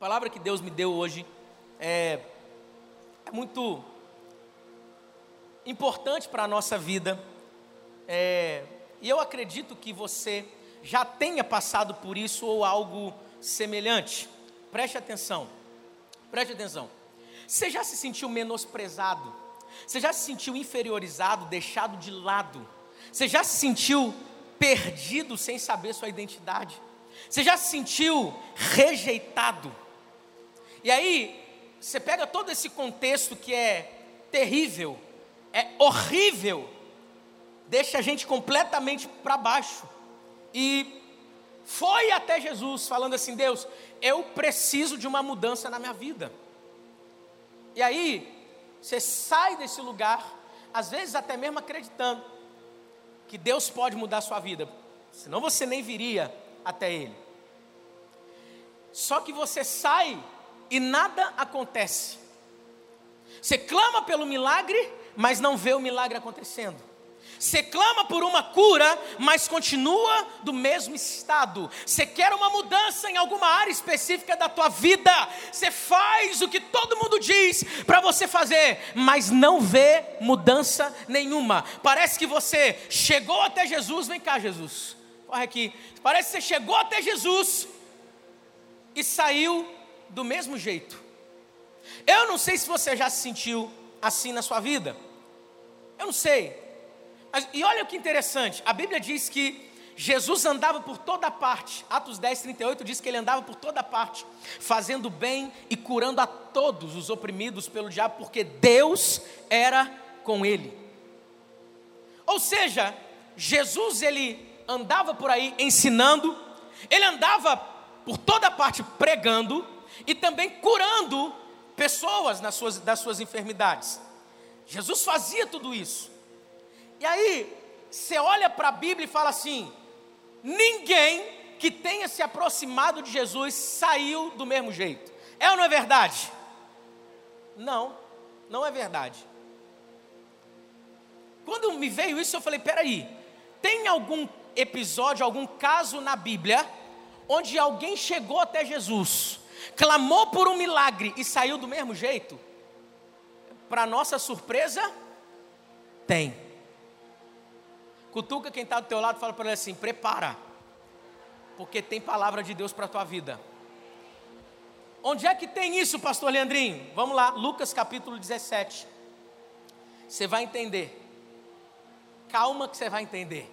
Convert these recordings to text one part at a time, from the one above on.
palavra que Deus me deu hoje é, é muito importante para a nossa vida. É, e eu acredito que você já tenha passado por isso ou algo semelhante. Preste atenção. Preste atenção. Você já se sentiu menosprezado? Você já se sentiu inferiorizado, deixado de lado? Você já se sentiu perdido sem saber sua identidade? Você já se sentiu rejeitado? E aí, você pega todo esse contexto que é terrível, é horrível, deixa a gente completamente para baixo. E foi até Jesus falando assim: Deus, eu preciso de uma mudança na minha vida. E aí, você sai desse lugar, às vezes até mesmo acreditando que Deus pode mudar a sua vida, senão você nem viria até Ele. Só que você sai e nada acontece. Você clama pelo milagre, mas não vê o milagre acontecendo. Você clama por uma cura, mas continua do mesmo estado. Você quer uma mudança em alguma área específica da tua vida. Você faz o que todo mundo diz para você fazer, mas não vê mudança nenhuma. Parece que você chegou até Jesus, vem cá, Jesus. Corre aqui. Parece que você chegou até Jesus e saiu do mesmo jeito. Eu não sei se você já se sentiu assim na sua vida. Eu não sei. Mas, e olha que interessante, a Bíblia diz que Jesus andava por toda parte. Atos 10, 38 diz que ele andava por toda parte, fazendo bem e curando a todos os oprimidos pelo diabo, porque Deus era com ele. Ou seja, Jesus ele andava por aí ensinando, ele andava por toda parte pregando, e também curando pessoas nas suas, das suas enfermidades. Jesus fazia tudo isso. E aí, você olha para a Bíblia e fala assim: ninguém que tenha se aproximado de Jesus saiu do mesmo jeito. É ou não é verdade? Não, não é verdade. Quando me veio isso, eu falei: peraí, tem algum episódio, algum caso na Bíblia onde alguém chegou até Jesus clamou por um milagre e saiu do mesmo jeito? Para nossa surpresa, tem. Cutuca quem está do teu lado e fala para ele assim: prepara, porque tem palavra de Deus para a tua vida. Onde é que tem isso, pastor Leandrinho? Vamos lá, Lucas capítulo 17. Você vai entender. Calma que você vai entender.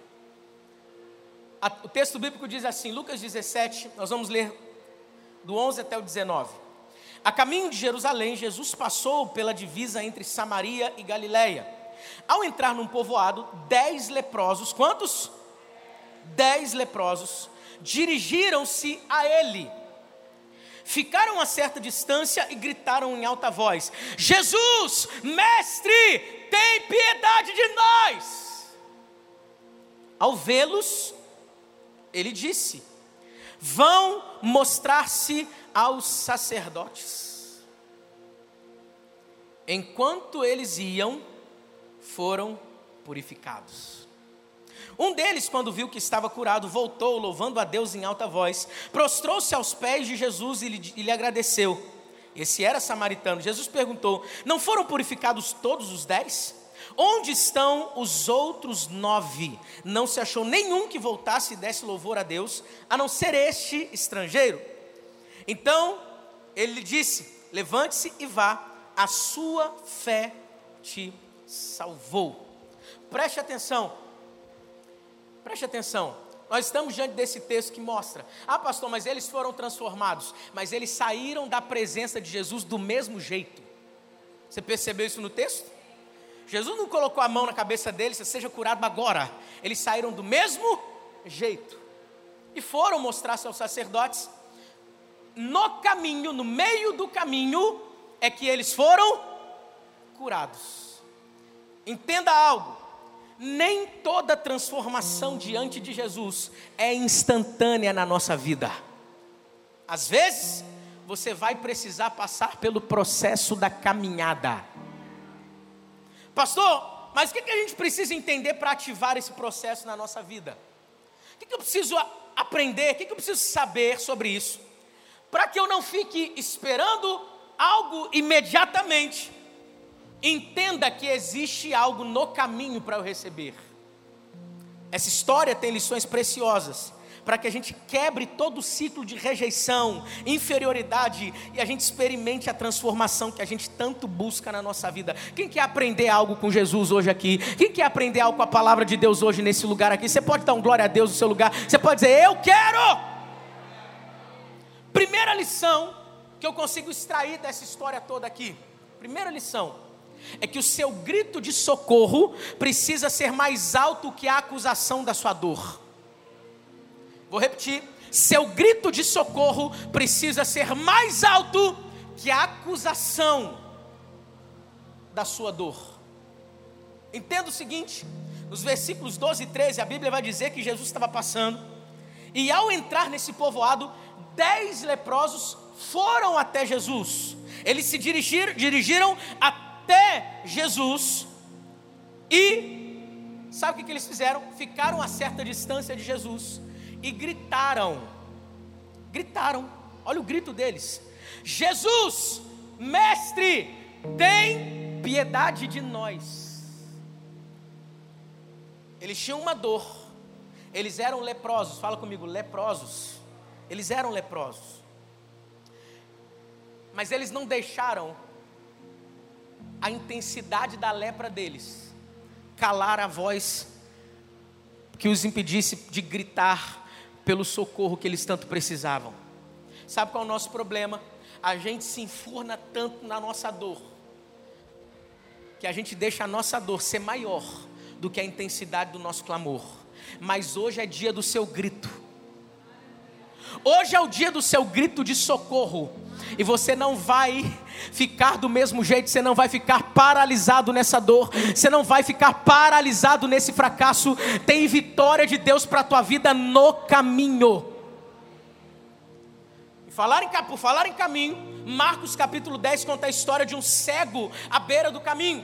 O texto bíblico diz assim, Lucas 17, nós vamos ler do 11 até o 19. A caminho de Jerusalém, Jesus passou pela divisa entre Samaria e Galiléia. Ao entrar num povoado, dez leprosos, quantos? Dez leprosos, dirigiram-se a ele. Ficaram a certa distância e gritaram em alta voz: Jesus, mestre, tem piedade de nós. Ao vê-los, ele disse: vão mostrar-se aos sacerdotes. Enquanto eles iam, foram purificados. Um deles, quando viu que estava curado, voltou, louvando a Deus em alta voz, prostrou-se aos pés de Jesus e lhe, e lhe agradeceu. Esse era samaritano. Jesus perguntou: Não foram purificados todos os dez? Onde estão os outros nove? Não se achou nenhum que voltasse e desse louvor a Deus, a não ser este estrangeiro. Então ele lhe disse: Levante-se e vá, a sua fé te salvou. Preste atenção, preste atenção. Nós estamos diante desse texto que mostra: ah, pastor, mas eles foram transformados, mas eles saíram da presença de Jesus do mesmo jeito. Você percebeu isso no texto? Jesus não colocou a mão na cabeça deles, seja curado agora. Eles saíram do mesmo jeito. E foram mostrar-se aos sacerdotes. No caminho, no meio do caminho, é que eles foram curados. Entenda algo. Nem toda transformação diante de Jesus é instantânea na nossa vida. Às vezes, você vai precisar passar pelo processo da caminhada. Pastor, mas o que, a gente precisa entender para ativar esse processo na nossa vida? O que, eu preciso aprender? O que, eu preciso saber sobre isso? para que eu não fique esperando algo imediatamente, entenda que existe algo no caminho para eu receber. Essa história tem lições preciosas para que a gente quebre todo o ciclo de rejeição, inferioridade e a gente experimente a transformação que a gente tanto busca na nossa vida. Quem quer aprender algo com Jesus hoje aqui? Quem quer aprender algo com a palavra de Deus hoje nesse lugar aqui? Você pode dar um glória a Deus no seu lugar. Você pode dizer: "Eu quero". Primeira lição que eu consigo extrair dessa história toda aqui. Primeira lição é que o seu grito de socorro precisa ser mais alto que a acusação da sua dor. Vou repetir: seu grito de socorro precisa ser mais alto que a acusação da sua dor. Entenda o seguinte: nos versículos 12 e 13, a Bíblia vai dizer que Jesus estava passando, e ao entrar nesse povoado, dez leprosos foram até Jesus. Eles se dirigir, dirigiram até Jesus e sabe o que eles fizeram? Ficaram a certa distância de Jesus e gritaram. Gritaram. Olha o grito deles: Jesus, mestre, tem piedade de nós. Eles tinham uma dor. Eles eram leprosos. Fala comigo, leprosos. Eles eram leprosos. Mas eles não deixaram a intensidade da lepra deles calar a voz que os impedisse de gritar pelo socorro que eles tanto precisavam. Sabe qual é o nosso problema? A gente se enfurna tanto na nossa dor, que a gente deixa a nossa dor ser maior do que a intensidade do nosso clamor. Mas hoje é dia do seu grito. Hoje é o dia do seu grito de socorro. E você não vai ficar do mesmo jeito, você não vai ficar paralisado nessa dor, você não vai ficar paralisado nesse fracasso. Tem vitória de Deus para a tua vida no caminho. Falar em, por falar em caminho, Marcos capítulo 10 conta a história de um cego à beira do caminho.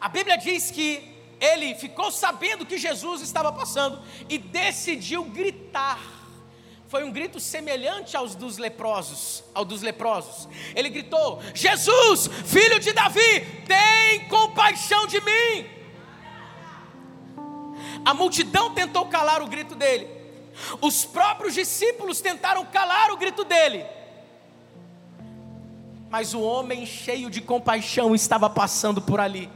A Bíblia diz que ele ficou sabendo que Jesus estava passando e decidiu gritar foi um grito semelhante aos dos leprosos, ao dos leprosos. Ele gritou: Jesus, filho de Davi, tem compaixão de mim. A multidão tentou calar o grito dele. Os próprios discípulos tentaram calar o grito dele. Mas o homem cheio de compaixão estava passando por ali.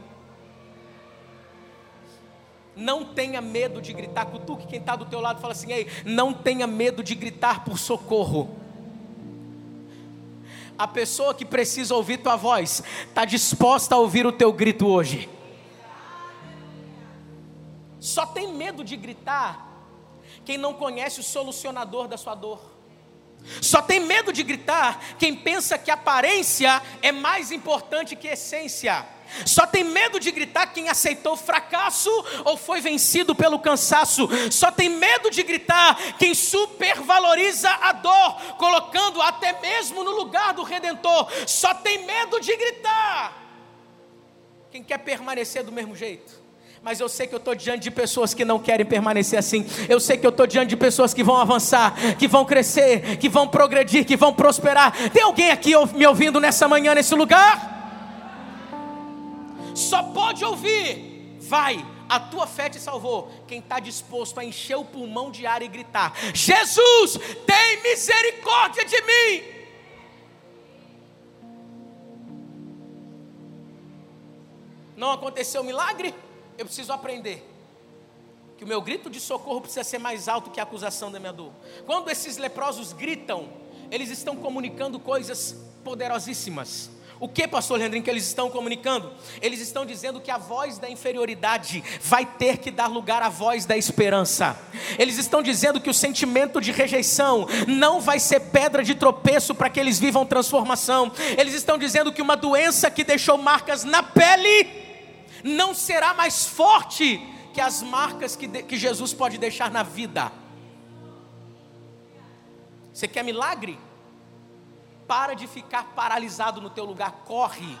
Não tenha medo de gritar. Cutuque quem está do teu lado fala assim: Ei, não tenha medo de gritar por socorro. A pessoa que precisa ouvir tua voz está disposta a ouvir o teu grito hoje. Só tem medo de gritar quem não conhece o solucionador da sua dor. Só tem medo de gritar quem pensa que aparência é mais importante que essência. Só tem medo de gritar quem aceitou fracasso ou foi vencido pelo cansaço. Só tem medo de gritar quem supervaloriza a dor, colocando até mesmo no lugar do redentor. Só tem medo de gritar quem quer permanecer do mesmo jeito mas eu sei que eu estou diante de pessoas que não querem permanecer assim. Eu sei que eu estou diante de pessoas que vão avançar, que vão crescer, que vão progredir, que vão prosperar. Tem alguém aqui me ouvindo nessa manhã, nesse lugar? Só pode ouvir, vai, a tua fé te salvou. Quem está disposto a encher o pulmão de ar e gritar: Jesus, tem misericórdia de mim. Não aconteceu milagre? Eu preciso aprender que o meu grito de socorro precisa ser mais alto que a acusação da minha dor. Quando esses leprosos gritam, eles estão comunicando coisas poderosíssimas. O que, pastor Leandrinho, que eles estão comunicando? Eles estão dizendo que a voz da inferioridade vai ter que dar lugar à voz da esperança. Eles estão dizendo que o sentimento de rejeição não vai ser pedra de tropeço para que eles vivam transformação. Eles estão dizendo que uma doença que deixou marcas na pele não será mais forte que as marcas que, de, que Jesus pode deixar na vida. Você quer milagre? Para de ficar paralisado no teu lugar, corre.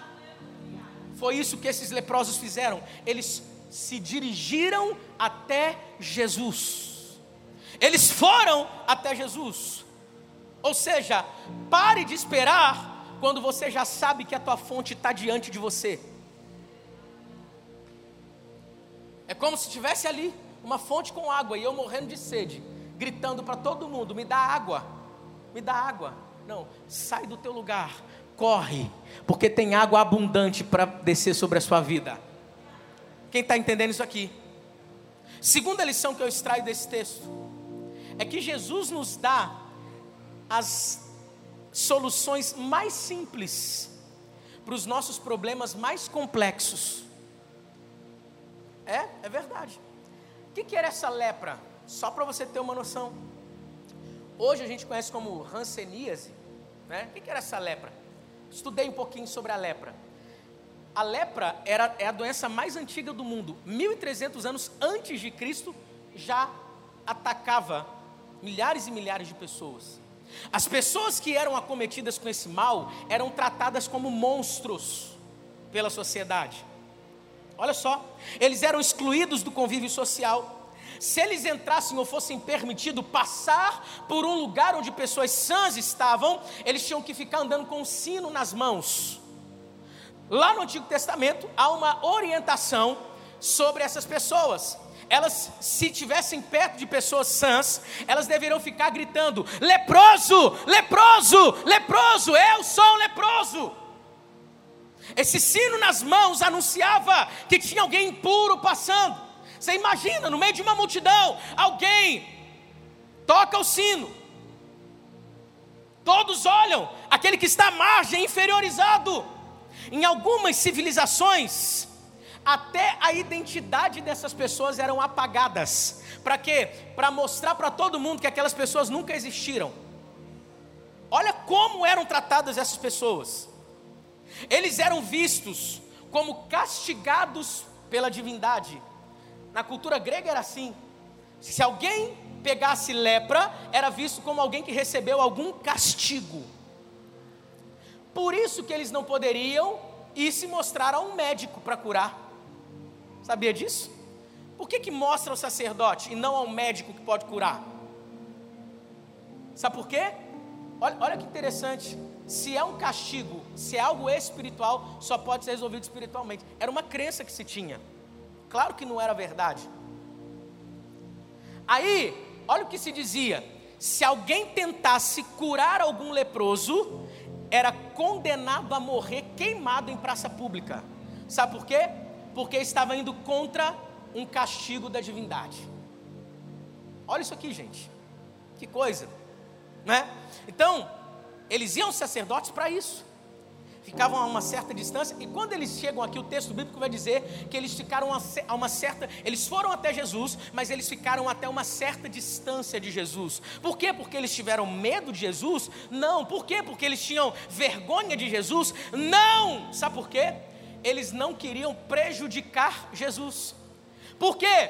Foi isso que esses leprosos fizeram. Eles se dirigiram até Jesus. Eles foram até Jesus. Ou seja, pare de esperar quando você já sabe que a tua fonte está diante de você. É como se tivesse ali uma fonte com água e eu morrendo de sede, gritando para todo mundo: me dá água, me dá água. Não, sai do teu lugar, corre, porque tem água abundante para descer sobre a sua vida. Quem está entendendo isso aqui? Segunda lição que eu extraio desse texto é que Jesus nos dá as soluções mais simples para os nossos problemas mais complexos. É, é verdade. O que, que era essa lepra? Só para você ter uma noção. Hoje a gente conhece como ranceníase. Né? O que, era essa lepra? Estudei um pouquinho sobre a lepra. A lepra era, é a doença mais antiga do mundo. 1300 anos antes de Cristo já atacava milhares e milhares de pessoas. As pessoas que eram acometidas com esse mal eram tratadas como monstros pela sociedade. Olha só, eles eram excluídos do convívio social. Se eles entrassem ou fossem permitidos passar por um lugar onde pessoas sãs estavam, eles tinham que ficar andando com um sino nas mãos. Lá no Antigo Testamento há uma orientação sobre essas pessoas. Elas, se tivessem perto de pessoas sãs, elas deveriam ficar gritando: leproso, leproso, leproso, eu sou um leproso. Esse sino nas mãos anunciava que tinha alguém impuro passando. Você imagina, no meio de uma multidão, alguém toca o sino. Todos olham, aquele que está à margem, inferiorizado. Em algumas civilizações, até a identidade dessas pessoas eram apagadas. Para quê? Para mostrar para todo mundo que aquelas pessoas nunca existiram. Olha como eram tratadas essas pessoas. Eles eram vistos como castigados pela divindade. Na cultura grega era assim. Se alguém pegasse lepra, era visto como alguém que recebeu algum castigo. Por isso que eles não poderiam ir se mostrar a um médico para curar. Sabia disso? Por que, que mostra ao sacerdote e não ao médico que pode curar? Sabe por quê? Olha, olha que interessante. Se é um castigo, se é algo espiritual, só pode ser resolvido espiritualmente. Era uma crença que se tinha. Claro que não era verdade. Aí, olha o que se dizia: se alguém tentasse curar algum leproso, era condenado a morrer queimado em praça pública. Sabe por quê? Porque estava indo contra um castigo da divindade. Olha isso aqui, gente. Que coisa, né? Então, eles iam sacerdotes para isso ficavam a uma certa distância, e quando eles chegam aqui, o texto bíblico vai dizer que eles ficaram a uma certa, eles foram até Jesus, mas eles ficaram até uma certa distância de Jesus. Por quê? Porque eles tiveram medo de Jesus? Não. Por quê? Porque eles tinham vergonha de Jesus? Não. Sabe por quê? Eles não queriam prejudicar Jesus. Por quê?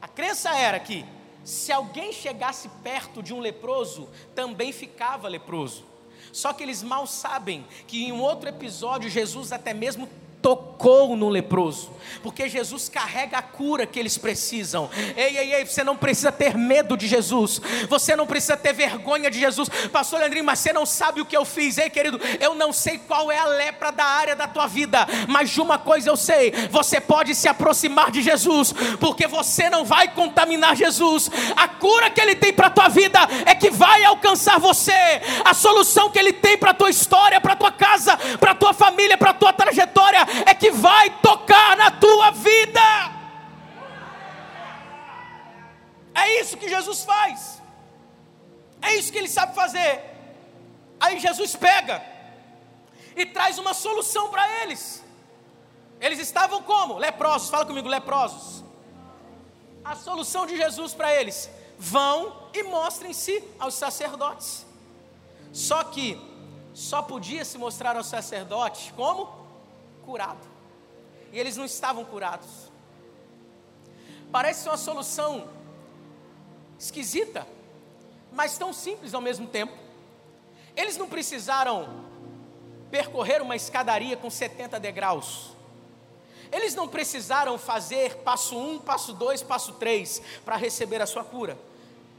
A crença era que se alguém chegasse perto de um leproso, também ficava leproso. Só que eles mal sabem que em um outro episódio Jesus até mesmo tocou no leproso, porque Jesus carrega a cura que eles precisam. Ei, ei, ei, você não precisa ter medo de Jesus, você não precisa ter vergonha de Jesus, Pastor Leandrinho, mas você não sabe o que eu fiz, ei, querido, eu não sei qual é a lepra da área da tua vida, mas de uma coisa eu sei: você pode se aproximar de Jesus, porque você não vai contaminar Jesus. A cura que Ele tem para a tua vida é que vai alcançar você, a solução que Ele tem para a tua história, para a tua casa, para a tua família, para a tua trajetória é que vai tocar na tua vida. É isso que Jesus faz. É isso que ele sabe fazer. Aí Jesus pega e traz uma solução para eles. Eles estavam como? Leprosos. Fala comigo, leprosos. A solução de Jesus para eles: vão e mostrem-se aos sacerdotes. Só que só podia se mostrar aos sacerdotes como? Curado. E eles não estavam curados. Parece uma solução esquisita, mas tão simples ao mesmo tempo. Eles não precisaram percorrer uma escadaria com 70 degraus. Eles não precisaram fazer passo 1, um, passo 2, passo 3 para receber a sua cura.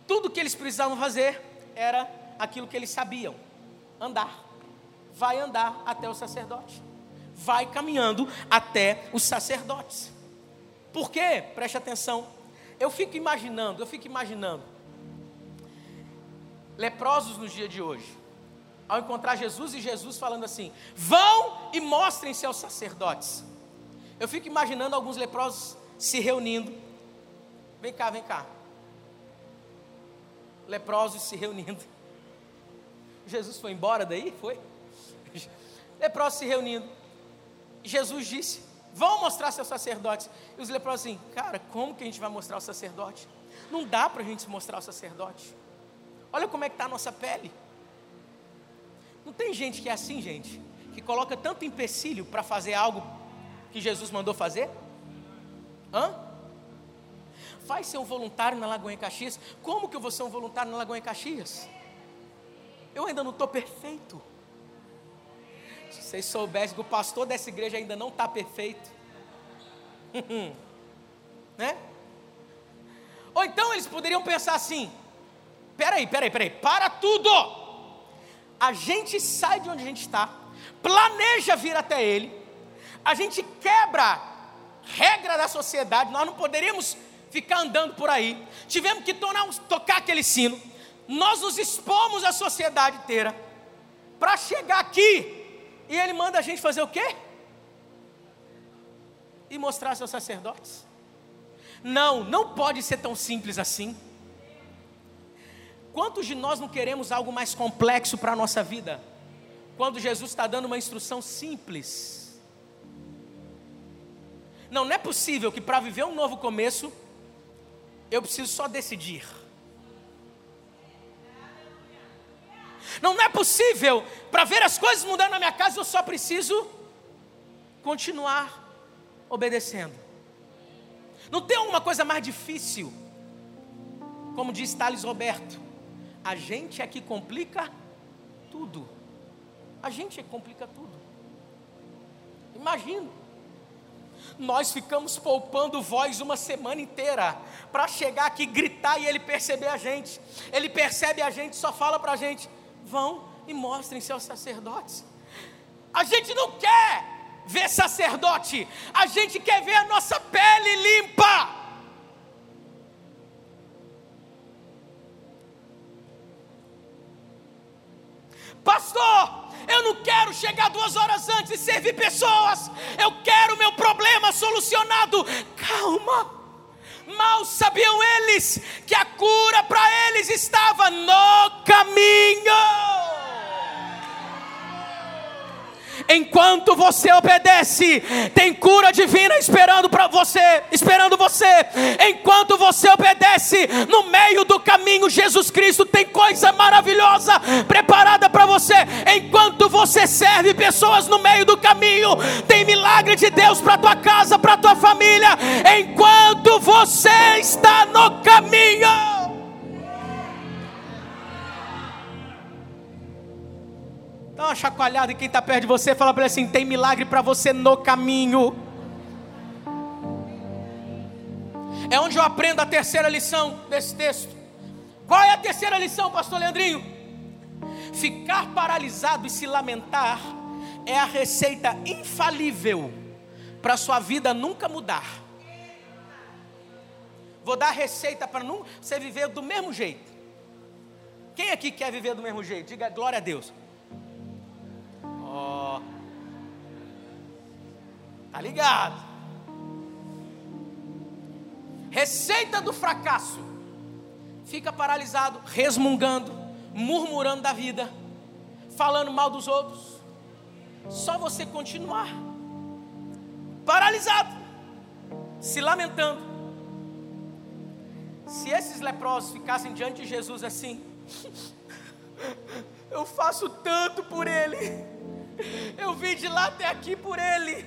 Tudo que eles precisavam fazer era aquilo que eles sabiam: andar. Vai andar até o sacerdote. Vai caminhando até os sacerdotes. Por quê? Preste atenção. Eu fico imaginando, eu fico imaginando. Leprosos nos dias de hoje. Ao encontrar Jesus e Jesus falando assim: vão e mostrem-se aos sacerdotes. Eu fico imaginando alguns leprosos se reunindo. Vem cá, vem cá. Leprosos se reunindo. Jesus foi embora daí? Foi? Leprosos se reunindo. Jesus disse: Vão mostrar seus sacerdotes. E os leprosos assim, cara, como que a gente vai mostrar o sacerdote? Não dá para a gente mostrar o sacerdote. Olha como é que está a nossa pele. Não tem gente que é assim, gente, que coloca tanto empecilho para fazer algo que Jesus mandou fazer? Hã? Vai ser um voluntário na Lagoinha Caxias. Como que eu vou ser um voluntário na Lagoinha Caxias? Eu ainda não estou perfeito. Se vocês soubessem que o pastor dessa igreja ainda não está perfeito. né? Ou então eles poderiam pensar assim: peraí, peraí, peraí, para tudo! A gente sai de onde a gente está, planeja vir até ele, a gente quebra regra da sociedade, nós não poderíamos ficar andando por aí, tivemos que tornar, tocar aquele sino, nós nos expomos à sociedade inteira, para chegar aqui, e ele manda a gente fazer o quê? E mostrar seus sacerdotes. Não, não pode ser tão simples assim. Quantos de nós não queremos algo mais complexo para a nossa vida? Quando Jesus está dando uma instrução simples. Não, não é possível que para viver um novo começo, eu preciso só decidir. Não, não é possível. Para ver as coisas mudando na minha casa, eu só preciso continuar obedecendo. Não tem alguma coisa mais difícil. Como diz Thales Roberto, a gente é que complica tudo. A gente é que complica tudo. Imagina. Nós ficamos poupando voz uma semana inteira para chegar aqui, gritar e ele perceber a gente. Ele percebe a gente, só fala para a gente: vão e mostrem-se aos sacerdotes. A gente não quer ver sacerdote, a gente quer ver a nossa pele limpa. Pastor, eu não quero chegar duas horas antes e servir pessoas, eu quero meu problema solucionado. Calma. Mal sabiam eles que a cura para eles estava no caminho. Enquanto você obedece, tem cura divina esperando para você, esperando você. Enquanto você obedece, no meio do caminho, Jesus Cristo tem coisa maravilhosa preparada para você. Enquanto você serve pessoas no meio do caminho, tem milagre de Deus para tua casa, para tua família. Enquanto você está no caminho. Dá uma chacoalhada em quem está perto de você, fala para ele assim: tem milagre para você no caminho. É onde eu aprendo a terceira lição desse texto. Qual é a terceira lição, pastor Leandrinho? Ficar paralisado e se lamentar é a receita infalível para sua vida nunca mudar. Vou dar receita para você viver do mesmo jeito. Quem aqui quer viver do mesmo jeito? Diga glória a Deus. Ó. Oh. Tá ligado? Receita do fracasso. Fica paralisado, resmungando, murmurando da vida, falando mal dos outros. Só você continuar paralisado, se lamentando. Se esses leprosos ficassem diante de Jesus assim, eu faço tanto por ele. Eu vim de lá até aqui por ele.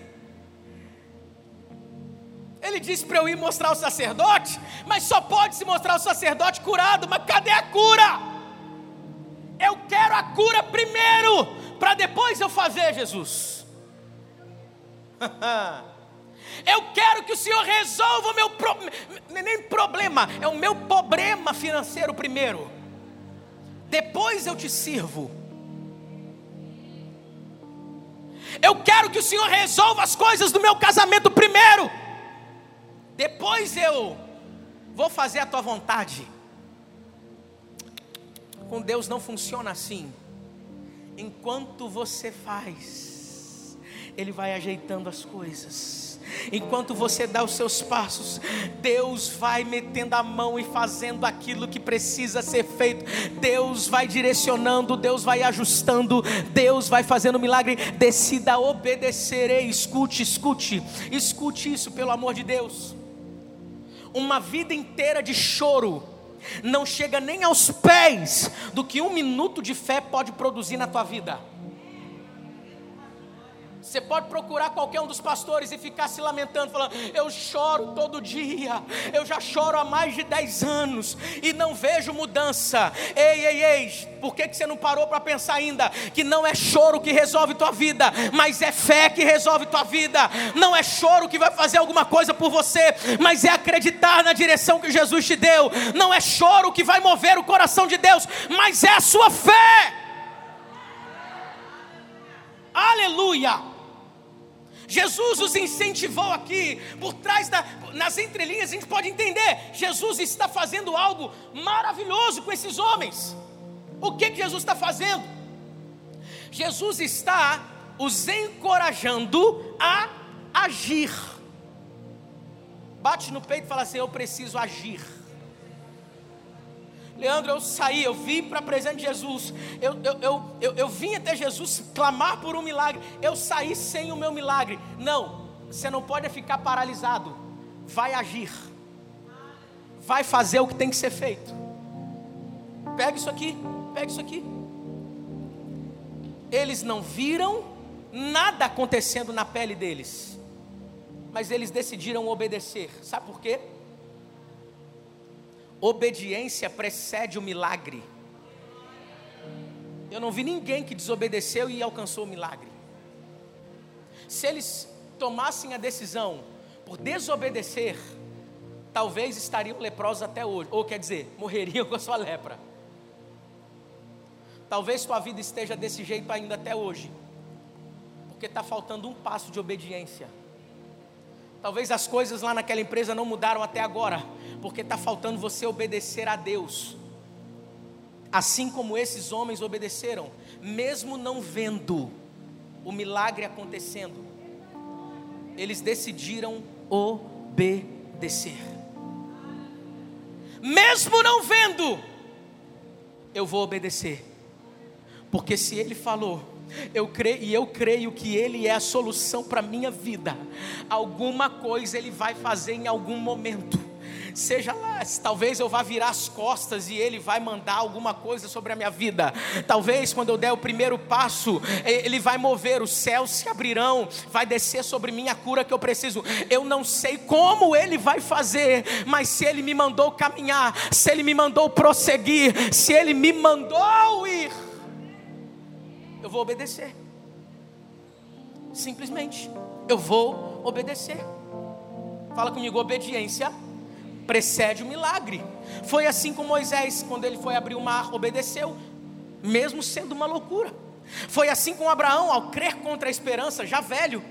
Ele disse para eu ir mostrar o sacerdote, mas só pode se mostrar o sacerdote curado. Mas cadê a cura? Eu quero a cura primeiro, para depois eu fazer, Jesus. eu quero que o Senhor resolva o meu pro... nem problema, é o meu problema financeiro primeiro. depois eu te sirvo. Eu quero que o Senhor resolva as coisas do meu casamento primeiro, depois eu vou fazer a tua vontade. Com Deus não funciona assim. Enquanto você faz, Ele vai ajeitando as coisas. Enquanto você dá os seus passos, Deus vai metendo a mão e fazendo aquilo que precisa ser feito. Deus vai direcionando, Deus vai ajustando, Deus vai fazendo milagre. Decida obedecer. Ei, escute, escute, escute isso, pelo amor de Deus. Uma vida inteira de choro não chega nem aos pés do que um minuto de fé pode produzir na tua vida. Você pode procurar qualquer um dos pastores e ficar se lamentando, falando: Eu choro todo dia, eu já choro há mais de 10 anos e não vejo mudança. Ei, ei, ei, por que, que você não parou para pensar ainda que não é choro que resolve tua vida, mas é fé que resolve tua vida? Não é choro que vai fazer alguma coisa por você, mas é acreditar na direção que Jesus te deu. Não é choro que vai mover o coração de Deus, mas é a sua fé. Aleluia! Jesus os incentivou aqui, por trás da, nas entrelinhas a gente pode entender, Jesus está fazendo algo maravilhoso com esses homens. O que, que Jesus está fazendo? Jesus está os encorajando a agir. Bate no peito e fala assim: Eu preciso agir. Leandro, eu saí, eu vim para a presença de Jesus, eu, eu, eu, eu, eu vim até Jesus clamar por um milagre, eu saí sem o meu milagre. Não, você não pode ficar paralisado, vai agir, vai fazer o que tem que ser feito. Pega isso aqui, pega isso aqui. Eles não viram nada acontecendo na pele deles, mas eles decidiram obedecer, sabe por quê? Obediência precede o milagre. Eu não vi ninguém que desobedeceu e alcançou o milagre. Se eles tomassem a decisão por desobedecer, talvez estariam leprosos até hoje, ou quer dizer, morreriam com a sua lepra. Talvez tua vida esteja desse jeito ainda até hoje, porque está faltando um passo de obediência. Talvez as coisas lá naquela empresa não mudaram até agora, porque está faltando você obedecer a Deus. Assim como esses homens obedeceram, mesmo não vendo o milagre acontecendo, eles decidiram obedecer. Mesmo não vendo, eu vou obedecer, porque se ele falou, eu creio, e eu creio que Ele é a solução para minha vida. Alguma coisa Ele vai fazer em algum momento. Seja lá, talvez eu vá virar as costas e Ele vai mandar alguma coisa sobre a minha vida. Talvez quando eu der o primeiro passo, Ele vai mover, os céus se abrirão, vai descer sobre mim a cura que eu preciso. Eu não sei como Ele vai fazer, mas se Ele me mandou caminhar, se Ele me mandou prosseguir, se Ele me mandou ir eu vou obedecer. Simplesmente, eu vou obedecer. Fala comigo, obediência precede o milagre. Foi assim com Moisés, quando ele foi abrir o mar, obedeceu, mesmo sendo uma loucura. Foi assim com Abraão, ao crer contra a esperança, já velho,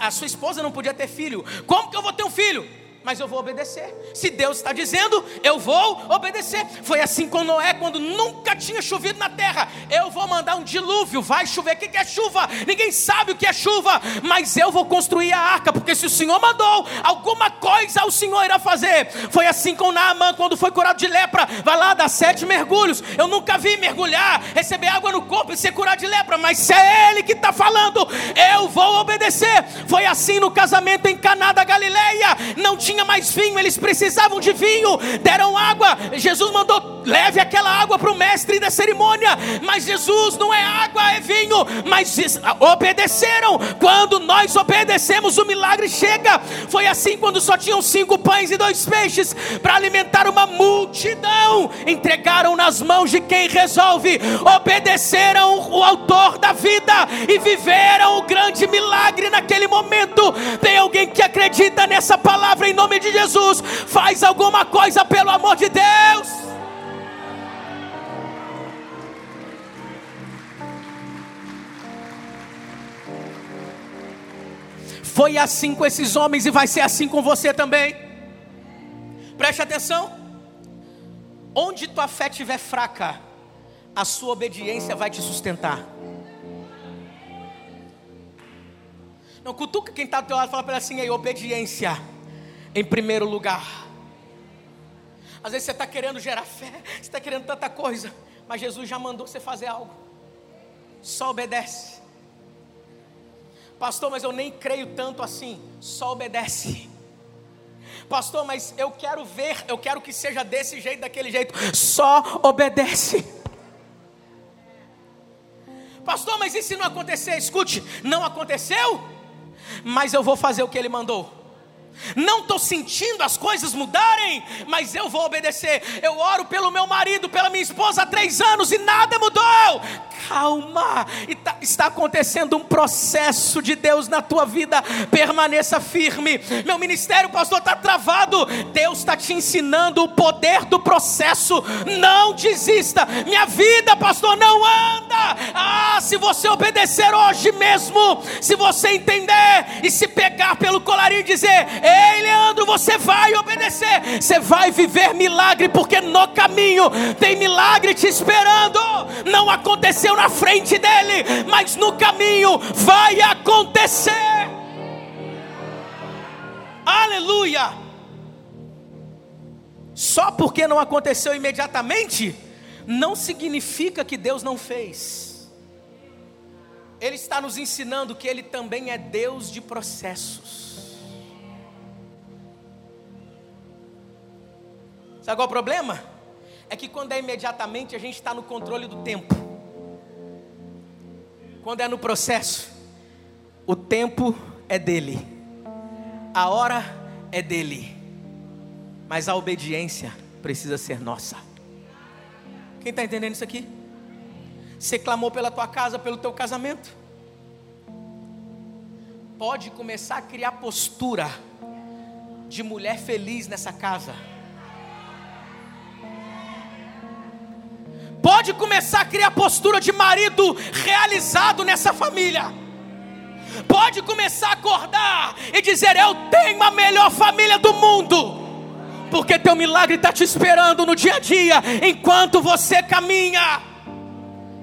a sua esposa não podia ter filho. Como que eu vou ter um filho? Mas eu vou obedecer. Se Deus está dizendo, eu vou obedecer. Foi assim com Noé, quando nunca tinha chovido na terra. Eu vou mandar um dilúvio, vai chover. O que é chuva? Ninguém sabe o que é chuva, mas eu vou construir a arca, porque se o Senhor mandou, alguma coisa o Senhor irá fazer. Foi assim com Naamã, quando foi curado de lepra. Vai lá, dá sete mergulhos. Eu nunca vi mergulhar, receber água no corpo e ser curado de lepra, mas se é Ele que está falando, eu vou obedecer. Foi assim no casamento em Caná da Galileia. Não tinha tinha mais vinho, eles precisavam de vinho, deram água. Jesus mandou, leve aquela água para o mestre da cerimônia. Mas Jesus não é água, é vinho. Mas obedeceram. Quando nós obedecemos, o milagre chega. Foi assim quando só tinham cinco pães e dois peixes para alimentar uma multidão. Entregaram nas mãos de quem resolve, obedeceram o autor da vida e viveram o grande milagre naquele momento. Tem alguém que acredita nessa palavra em nome nome de Jesus. Faz alguma coisa pelo amor de Deus. Foi assim com esses homens e vai ser assim com você também. Preste atenção. Onde tua fé estiver fraca, a sua obediência vai te sustentar. Não cutuca quem está do teu lado e fala para ele assim, ei, obediência em primeiro lugar. Às vezes você está querendo gerar fé, você está querendo tanta coisa, mas Jesus já mandou você fazer algo. Só obedece. Pastor, mas eu nem creio tanto assim. Só obedece. Pastor, mas eu quero ver, eu quero que seja desse jeito, daquele jeito. Só obedece. Pastor, mas e se não acontecer? Escute, não aconteceu? mas eu vou fazer o que ele mandou. Não estou sentindo as coisas mudarem, mas eu vou obedecer. Eu oro pelo meu marido, pela minha esposa há três anos e nada mudou. Calma, tá, está acontecendo um processo de Deus na tua vida. Permaneça firme. Meu ministério, pastor, está travado. Deus está te ensinando o poder do processo. Não desista. Minha vida, pastor, não anda. Ah, se você obedecer hoje mesmo, se você entender e se pegar pelo colarinho e dizer Ei, Leandro, você vai obedecer. Você vai viver milagre, porque no caminho tem milagre te esperando. Não aconteceu na frente dele, mas no caminho vai acontecer. Aleluia! Só porque não aconteceu imediatamente, não significa que Deus não fez. Ele está nos ensinando que Ele também é Deus de processos. Sabe qual é o problema? É que quando é imediatamente a gente está no controle do tempo. Quando é no processo, o tempo é dele, a hora é dele, mas a obediência precisa ser nossa. Quem está entendendo isso aqui? Você clamou pela tua casa, pelo teu casamento. Pode começar a criar postura de mulher feliz nessa casa pode começar a criar postura de marido realizado nessa família. Pode começar a acordar e dizer: Eu tenho a melhor família do mundo. Porque teu milagre está te esperando no dia a dia, enquanto você caminha.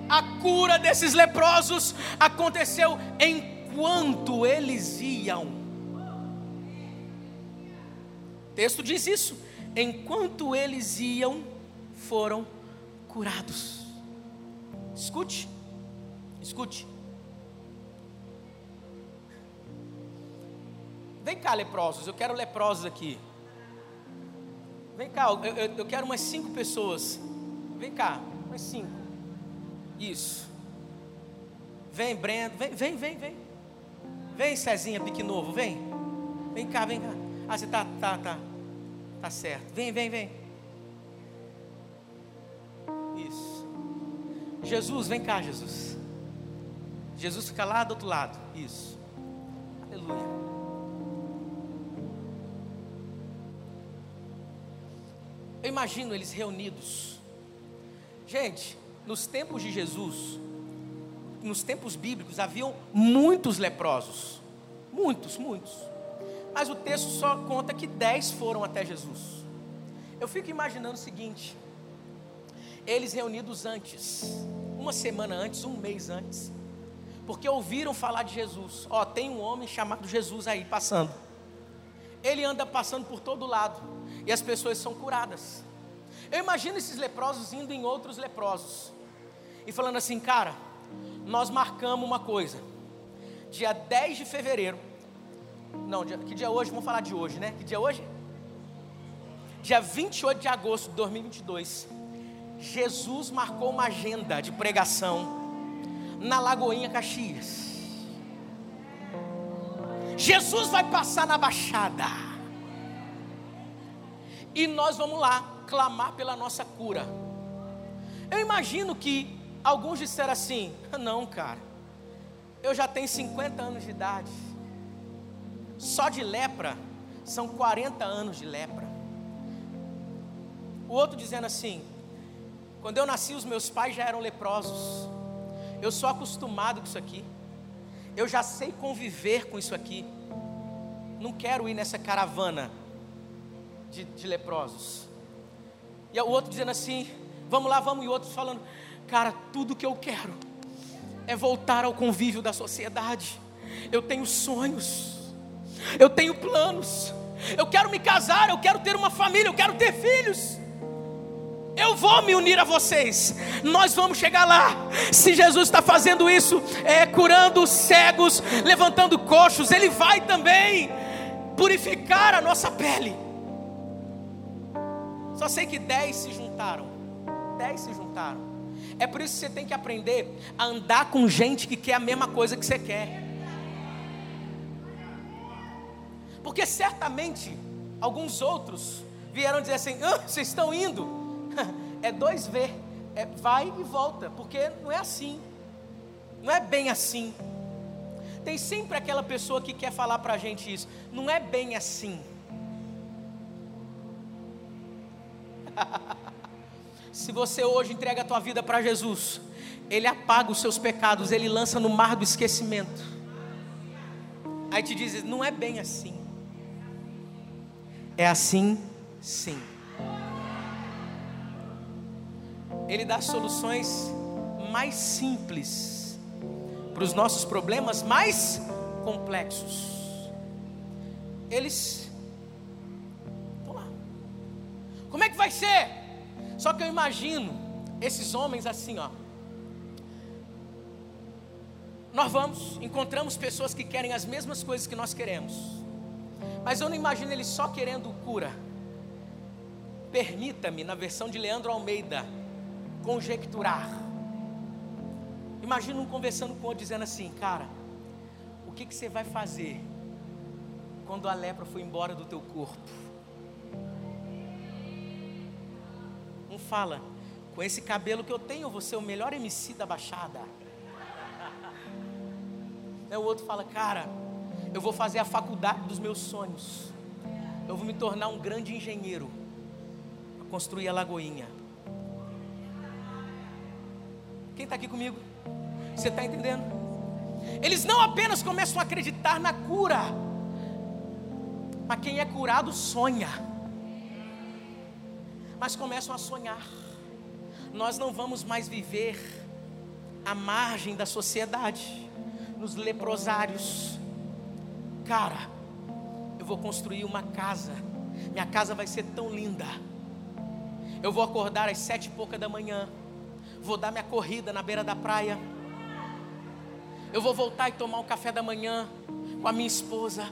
A cura desses leprosos aconteceu enquanto eles iam. O texto diz isso. Enquanto eles iam, foram curados. Escute, escute. Vem cá, leprosos, eu quero leprosos aqui. Vem cá, eu, eu, eu quero umas cinco pessoas. Vem cá, umas cinco. Isso. Vem, Brendo, vem, vem, vem, vem. Vem, Cezinha Pique Novo, vem. Vem cá, vem cá. Ah, você tá, tá, tá. Tá certo. Vem, vem, vem. Jesus, vem cá, Jesus. Jesus fica lá do outro lado. Isso. Aleluia. Eu imagino eles reunidos. Gente, nos tempos de Jesus, nos tempos bíblicos, haviam muitos leprosos. Muitos, muitos. Mas o texto só conta que dez foram até Jesus. Eu fico imaginando o seguinte: eles reunidos antes, uma semana antes, um mês antes, porque ouviram falar de Jesus. Ó, tem um homem chamado Jesus aí passando. Ele anda passando por todo lado e as pessoas são curadas. Eu imagino esses leprosos indo em outros leprosos e falando assim, cara, nós marcamos uma coisa. Dia 10 de fevereiro. Não, dia, que dia é hoje? Vamos falar de hoje, né? Que dia é hoje? Dia 28 de agosto de 2022 Jesus marcou uma agenda de pregação na Lagoinha Caxias. Jesus vai passar na Baixada. E nós vamos lá clamar pela nossa cura. Eu imagino que alguns disseram assim: não, cara, eu já tenho 50 anos de idade. Só de lepra são 40 anos de lepra. O outro dizendo assim: quando eu nasci, os meus pais já eram leprosos. Eu sou acostumado com isso aqui. Eu já sei conviver com isso aqui. Não quero ir nessa caravana de, de leprosos. E o outro dizendo assim: Vamos lá, vamos. E outros falando: Cara, tudo que eu quero é voltar ao convívio da sociedade. Eu tenho sonhos, eu tenho planos. Eu quero me casar, eu quero ter uma família, eu quero ter filhos. Eu vou me unir a vocês. Nós vamos chegar lá. Se Jesus está fazendo isso, é, curando cegos, levantando coxos, Ele vai também purificar a nossa pele. Só sei que dez se juntaram. Dez se juntaram. É por isso que você tem que aprender a andar com gente que quer a mesma coisa que você quer. Porque certamente alguns outros vieram dizer assim: ah, vocês estão indo é dois V, é vai e volta, porque não é assim, não é bem assim. Tem sempre aquela pessoa que quer falar para a gente isso, não é bem assim. Se você hoje entrega a tua vida para Jesus, Ele apaga os seus pecados, Ele lança no mar do esquecimento. Aí te diz, não é bem assim. É assim, sim. Ele dá soluções mais simples para os nossos problemas mais complexos. Eles vão lá. Como é que vai ser? Só que eu imagino esses homens assim, ó. Nós vamos, encontramos pessoas que querem as mesmas coisas que nós queremos. Mas eu não imagino eles só querendo cura. Permita-me, na versão de Leandro Almeida, conjecturar. Imagina um conversando com outro dizendo assim, cara, o que, que você vai fazer quando a lepra for embora do teu corpo? Um fala, com esse cabelo que eu tenho, eu vou ser o melhor MC da Baixada. Aí o outro fala, cara, eu vou fazer a faculdade dos meus sonhos. Eu vou me tornar um grande engenheiro. Construir a Lagoinha. Quem está aqui comigo? Você está entendendo? Eles não apenas começam a acreditar na cura, mas quem é curado sonha, mas começam a sonhar. Nós não vamos mais viver à margem da sociedade, nos leprosários. Cara, eu vou construir uma casa, minha casa vai ser tão linda. Eu vou acordar às sete e pouca da manhã vou dar minha corrida na beira da praia. Eu vou voltar e tomar um café da manhã com a minha esposa.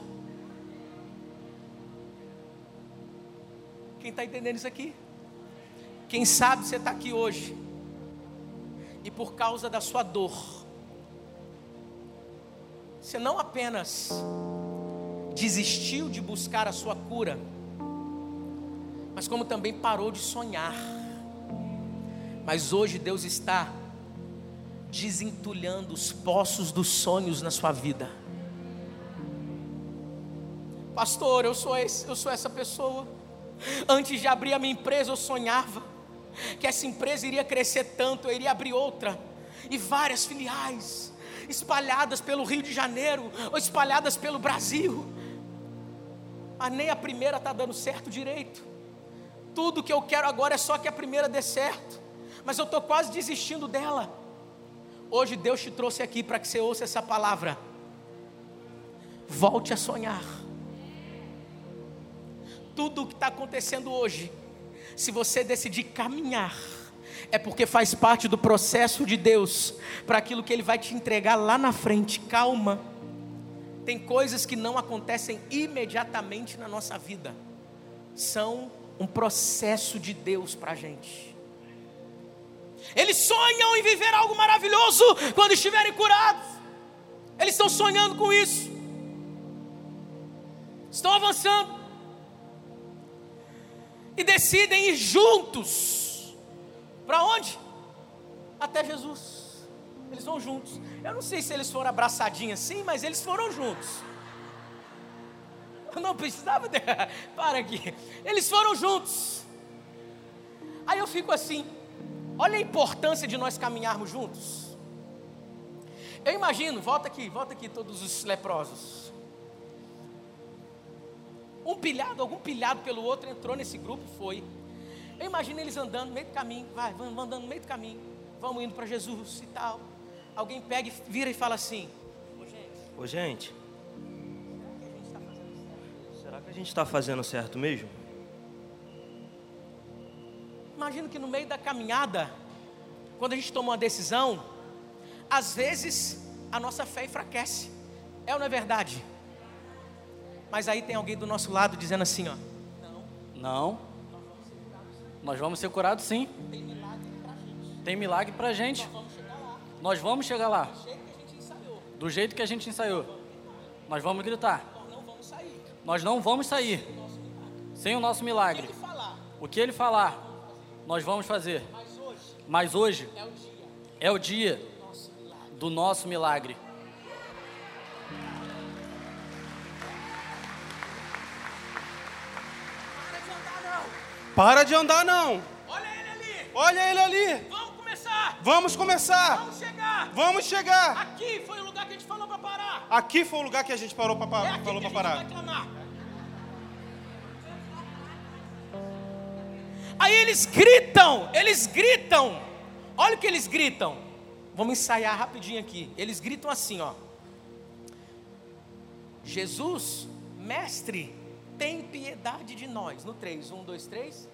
Quem está entendendo isso aqui? Quem sabe você está aqui hoje e por causa da sua dor, você não apenas desistiu de buscar a sua cura, mas como também parou de sonhar. Mas hoje Deus está desentulhando os poços dos sonhos na sua vida. Pastor, eu sou, esse, eu sou essa pessoa. Antes de abrir a minha empresa, eu sonhava que essa empresa iria crescer tanto, eu iria abrir outra, e várias filiais, espalhadas pelo Rio de Janeiro, ou espalhadas pelo Brasil. Mas nem a primeira está dando certo direito. Tudo que eu quero agora é só que a primeira dê certo mas eu estou quase desistindo dela. Hoje Deus te trouxe aqui para que você ouça essa palavra. Volte a sonhar. Tudo o que está acontecendo hoje, se você decidir caminhar, é porque faz parte do processo de Deus para aquilo que Ele vai te entregar lá na frente. Calma. Tem coisas que não acontecem imediatamente na nossa vida, são um processo de Deus para a gente. Eles sonham em viver algo maravilhoso quando estiverem curados. Eles estão sonhando com isso. Estão avançando. E decidem ir juntos. Para onde? Até Jesus. Eles vão juntos. Eu não sei se eles foram abraçadinhos assim, mas eles foram juntos. Eu não precisava. De... Para aqui. Eles foram juntos. Aí eu fico assim. Olha a importância de nós caminharmos juntos. Eu imagino, volta aqui, volta aqui, todos os leprosos. Um pilhado, algum pilhado pelo outro entrou nesse grupo e foi. Eu imagino eles andando no meio do caminho, vai, vamos andando no meio do caminho, vamos indo para Jesus e tal. Alguém pega e vira e fala assim: Ô gente, será que a gente está fazendo certo mesmo? Imagino que no meio da caminhada, quando a gente toma uma decisão, às vezes a nossa fé enfraquece. É ou não é verdade? Mas aí tem alguém do nosso lado dizendo assim, ó. Não. Nós vamos ser curados sim. Tem milagre pra gente. Nós vamos chegar lá. Do jeito que a gente ensaiou. Nós vamos gritar. Nós não vamos sair. Sem o nosso milagre. O que ele falar, nós vamos fazer. Mas hoje é o dia do nosso milagre. Para de andar, não. Olha ele ali. Olha ele ali. Vamos começar. Vamos começar. Vamos chegar. Vamos chegar. Aqui foi o lugar que a gente falou para parar. Aqui foi o lugar que a gente parou para É parar. Aí eles gritam, eles gritam. Olha o que eles gritam. Vamos ensaiar rapidinho aqui. Eles gritam assim, ó. Jesus, mestre, tem piedade de nós. No 3, 1, 2, 3.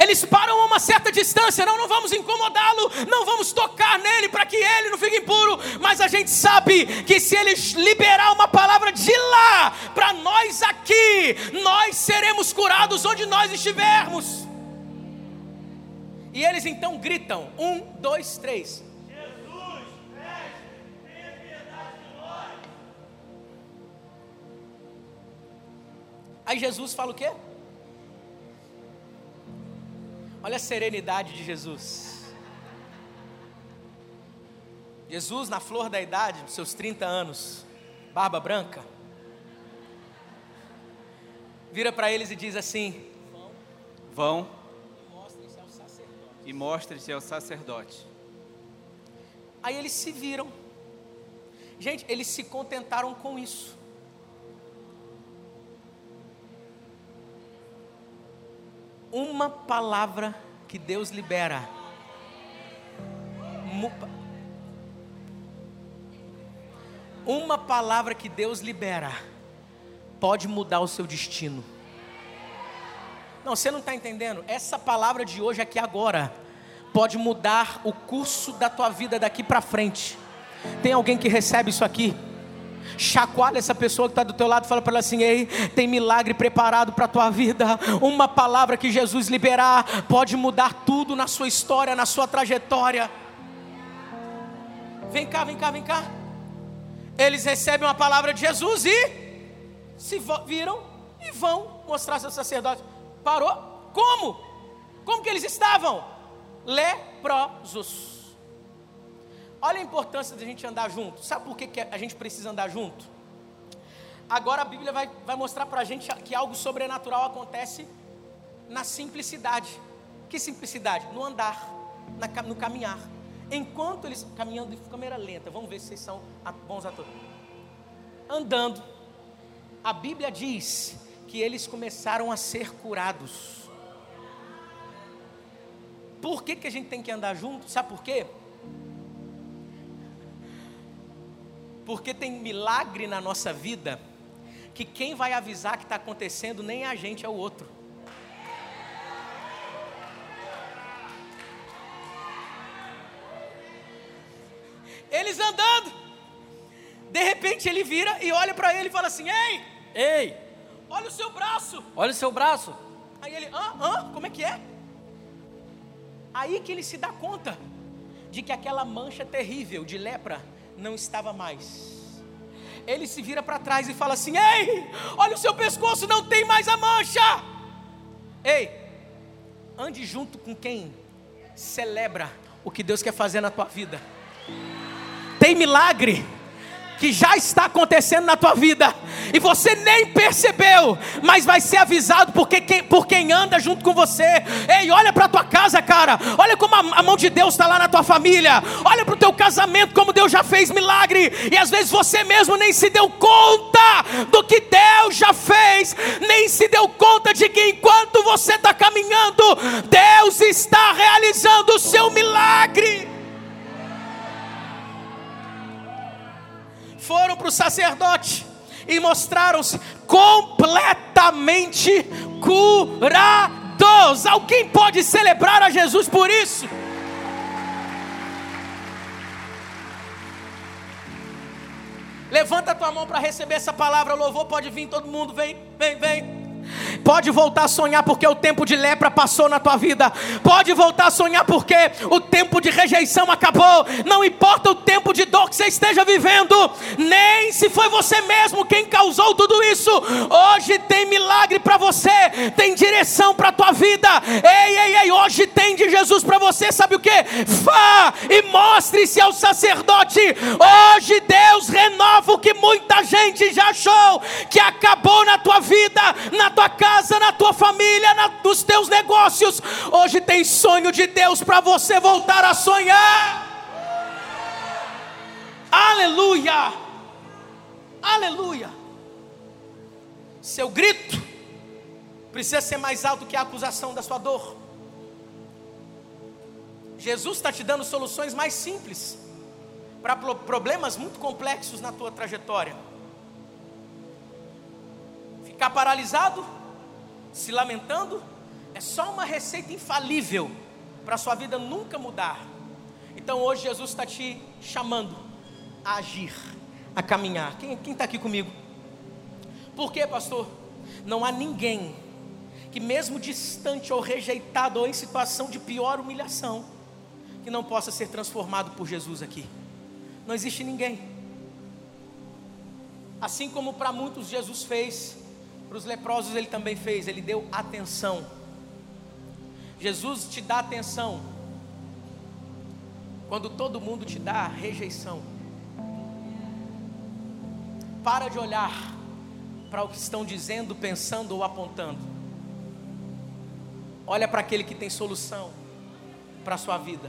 Eles param a uma certa distância, não, não vamos incomodá-lo, não vamos tocar nele para que ele não fique impuro, mas a gente sabe que se ele liberar uma palavra de lá para nós aqui, nós seremos curados onde nós estivermos. E eles então gritam: um, dois, três. Aí Jesus fala o quê? Olha a serenidade de Jesus. Jesus, na flor da idade, dos seus 30 anos, barba branca, vira para eles e diz assim: Vão e mostre-se ao sacerdote. Aí eles se viram. Gente, eles se contentaram com isso. Uma palavra que Deus libera. Uma palavra que Deus libera pode mudar o seu destino. Não, você não está entendendo? Essa palavra de hoje aqui agora pode mudar o curso da tua vida daqui para frente. Tem alguém que recebe isso aqui? Chacoalha essa pessoa que está do teu lado fala para ela assim: Ei, tem milagre preparado para a tua vida. Uma palavra que Jesus liberar pode mudar tudo na sua história, na sua trajetória. Vem cá, vem cá, vem cá. Eles recebem uma palavra de Jesus e se viram e vão mostrar seu sacerdote. Parou? Como? Como que eles estavam? Leprosos. Olha a importância da gente andar junto. Sabe por que, que a gente precisa andar junto? Agora a Bíblia vai, vai mostrar para a gente que algo sobrenatural acontece na simplicidade. Que simplicidade? No andar, na no caminhar. Enquanto eles caminhando de câmera lenta, vamos ver se vocês são bons atores. Andando, a Bíblia diz que eles começaram a ser curados. Por que, que a gente tem que andar junto? Sabe por quê? Porque tem milagre na nossa vida que quem vai avisar que está acontecendo nem a gente, é o outro. Eles andando, de repente ele vira e olha para ele e fala assim: Ei, Ei, olha o seu braço. olha o seu braço. Aí ele, hã, hã, como é que é? Aí que ele se dá conta de que aquela mancha terrível de lepra não estava mais. Ele se vira para trás e fala assim: Ei, olha o seu pescoço, não tem mais a mancha. Ei, ande junto com quem celebra o que Deus quer fazer na tua vida. Tem milagre que já está acontecendo na tua vida e você nem percebeu, mas vai ser avisado porque quem, por quem anda junto com você. Ei, olha para tua casa, cara. Olha como a, a mão de Deus está lá na tua família. Olha para o teu casamento, como Deus já fez milagre. E às vezes você mesmo nem se deu conta do que Deus já fez, nem se deu conta de que enquanto você está caminhando, Deus está realizando o seu milagre. Foram para o sacerdote e mostraram-se completamente curados. Alguém pode celebrar a Jesus por isso? Levanta a tua mão para receber essa palavra. Louvor pode vir, todo mundo vem, vem, vem. Pode voltar a sonhar porque o tempo de lepra passou na tua vida. Pode voltar a sonhar porque o tempo de rejeição acabou. Não importa o tempo de dor que você esteja vivendo, nem se foi você mesmo quem causou tudo isso. Hoje tem milagre para você, tem direção para a tua vida. Ei, ei, ei, hoje tem de Jesus para você. Sabe o que? Vá e mostre-se ao sacerdote. Hoje Deus renova o que muita gente já achou que acabou na tua vida, na tua casa, na tua família, na, nos teus negócios. Hoje tem sonho de Deus para você voltar a sonhar. Aleluia! Aleluia! Seu grito precisa ser mais alto que a acusação da sua dor. Jesus está te dando soluções mais simples para problemas muito complexos na tua trajetória. Ficar paralisado, se lamentando, é só uma receita infalível para a sua vida nunca mudar. Então hoje Jesus está te chamando a agir, a caminhar. Quem está aqui comigo? Por quê, pastor? Não há ninguém que, mesmo distante ou rejeitado ou em situação de pior humilhação, que não possa ser transformado por Jesus aqui. Não existe ninguém. Assim como para muitos Jesus fez, para os leprosos ele também fez, ele deu atenção. Jesus te dá atenção quando todo mundo te dá rejeição. Para de olhar para o que estão dizendo, pensando ou apontando. Olha para aquele que tem solução para a sua vida.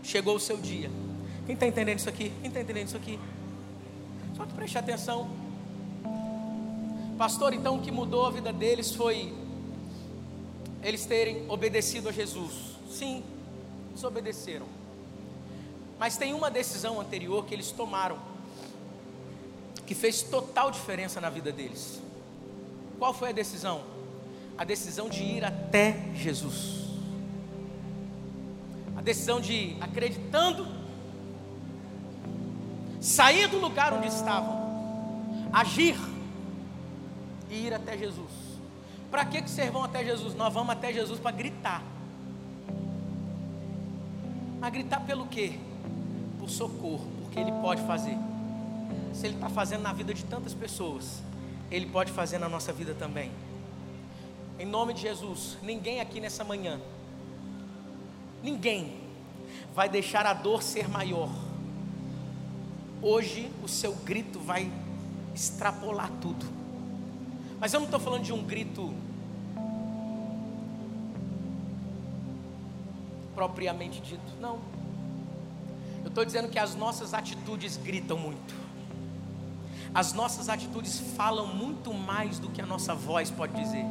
Chegou o seu dia. Quem está entendendo isso aqui? Quem está entendendo isso aqui? Só que preste atenção. Pastor, então o que mudou a vida deles foi eles terem obedecido a Jesus. Sim, eles obedeceram. Mas tem uma decisão anterior que eles tomaram que fez total diferença na vida deles. Qual foi a decisão? A decisão de ir até Jesus. A decisão de ir acreditando, sair do lugar onde estavam, agir e ir até Jesus. Para que, que vocês vão até Jesus? Nós vamos até Jesus para gritar. Mas gritar pelo quê? Por socorro, porque Ele pode fazer. Se Ele está fazendo na vida de tantas pessoas, Ele pode fazer na nossa vida também. Em nome de Jesus, ninguém aqui nessa manhã, ninguém vai deixar a dor ser maior. Hoje o seu grito vai extrapolar tudo. Mas eu não estou falando de um grito propriamente dito, não. Eu estou dizendo que as nossas atitudes gritam muito. As nossas atitudes falam muito mais do que a nossa voz pode dizer.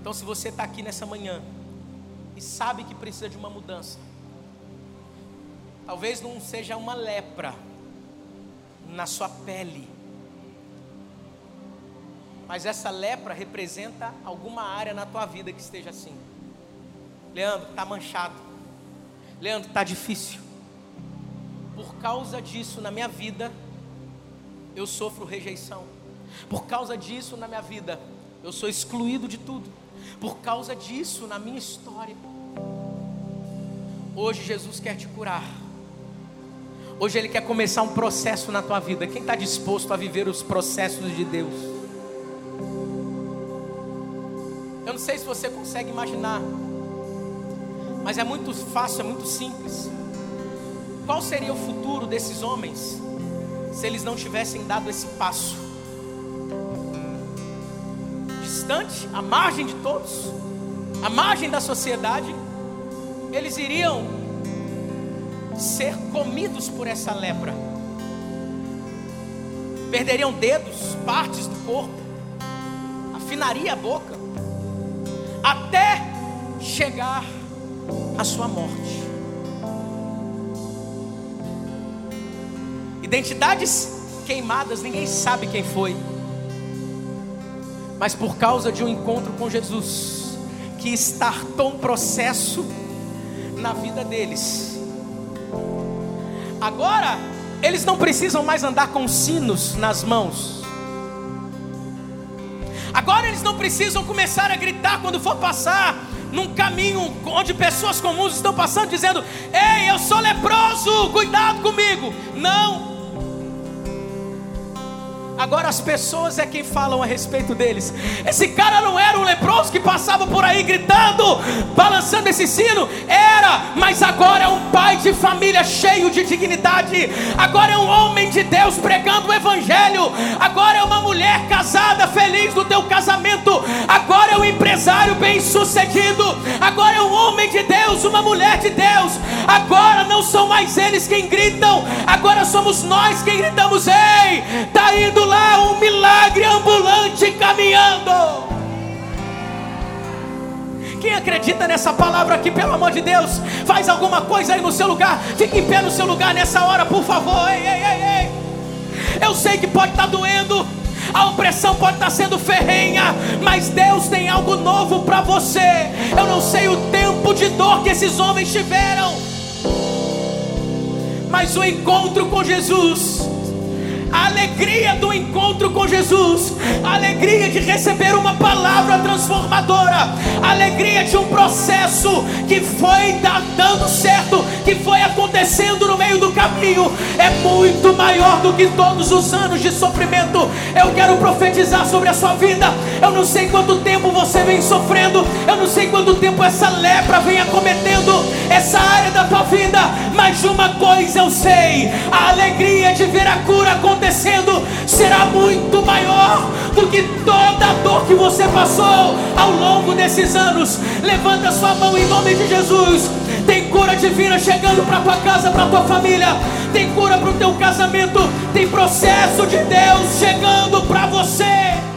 Então, se você está aqui nessa manhã e sabe que precisa de uma mudança, talvez não seja uma lepra na sua pele, mas essa lepra representa alguma área na tua vida que esteja assim. Leandro, está manchado. Leandro, está difícil. Por causa disso, na minha vida, eu sofro rejeição. Por causa disso, na minha vida, eu sou excluído de tudo. Por causa disso, na minha história. Hoje, Jesus quer te curar. Hoje, Ele quer começar um processo na tua vida. Quem está disposto a viver os processos de Deus? Não sei se você consegue imaginar, mas é muito fácil, é muito simples. Qual seria o futuro desses homens se eles não tivessem dado esse passo. Distante, à margem de todos, à margem da sociedade, eles iriam ser comidos por essa lepra. Perderiam dedos, partes do corpo, afinaria a boca, até chegar à sua morte. Identidades queimadas, ninguém sabe quem foi. Mas por causa de um encontro com Jesus, que startou um processo na vida deles. Agora, eles não precisam mais andar com sinos nas mãos. Não precisam começar a gritar quando for passar num caminho onde pessoas comuns estão passando, dizendo: Ei, eu sou leproso, cuidado comigo. Não, Agora as pessoas é quem falam a respeito deles. Esse cara não era um leproso que passava por aí gritando, balançando esse sino? Era, mas agora é um pai de família cheio de dignidade. Agora é um homem de Deus pregando o evangelho. Agora é uma mulher casada, feliz no teu casamento. Agora é um empresário bem-sucedido. Agora é homem de Deus, uma mulher de Deus. Agora não são mais eles quem gritam, agora somos nós quem gritamos: "Ei, tá indo lá um milagre ambulante caminhando. Quem acredita nessa palavra aqui, pelo amor de Deus, faz alguma coisa aí no seu lugar. Fique em pé no seu lugar nessa hora, por favor. Ei, ei, ei, ei. Eu sei que pode estar tá doendo, a opressão pode estar tá sendo ferrenha, mas Deus tem algo novo para você. Eu não sei o tempo de dor que esses homens tiveram, mas o encontro com Jesus a alegria do encontro com Jesus, a alegria de receber uma palavra transformadora, a alegria de um processo que foi dando certo, que foi acontecendo no meio do caminho, é muito maior do que todos os anos de sofrimento. Eu quero profetizar sobre a sua vida. Eu não sei quanto tempo você vem sofrendo, eu não sei quanto tempo essa lepra vem acometendo essa área da tua vida, mas uma coisa eu sei: a alegria de ver a cura acontecer acontecendo será muito maior do que toda a dor que você passou ao longo desses anos. Levanta sua mão em nome de Jesus. Tem cura divina chegando para tua casa, para tua família. Tem cura para o teu casamento. Tem processo de Deus chegando para você.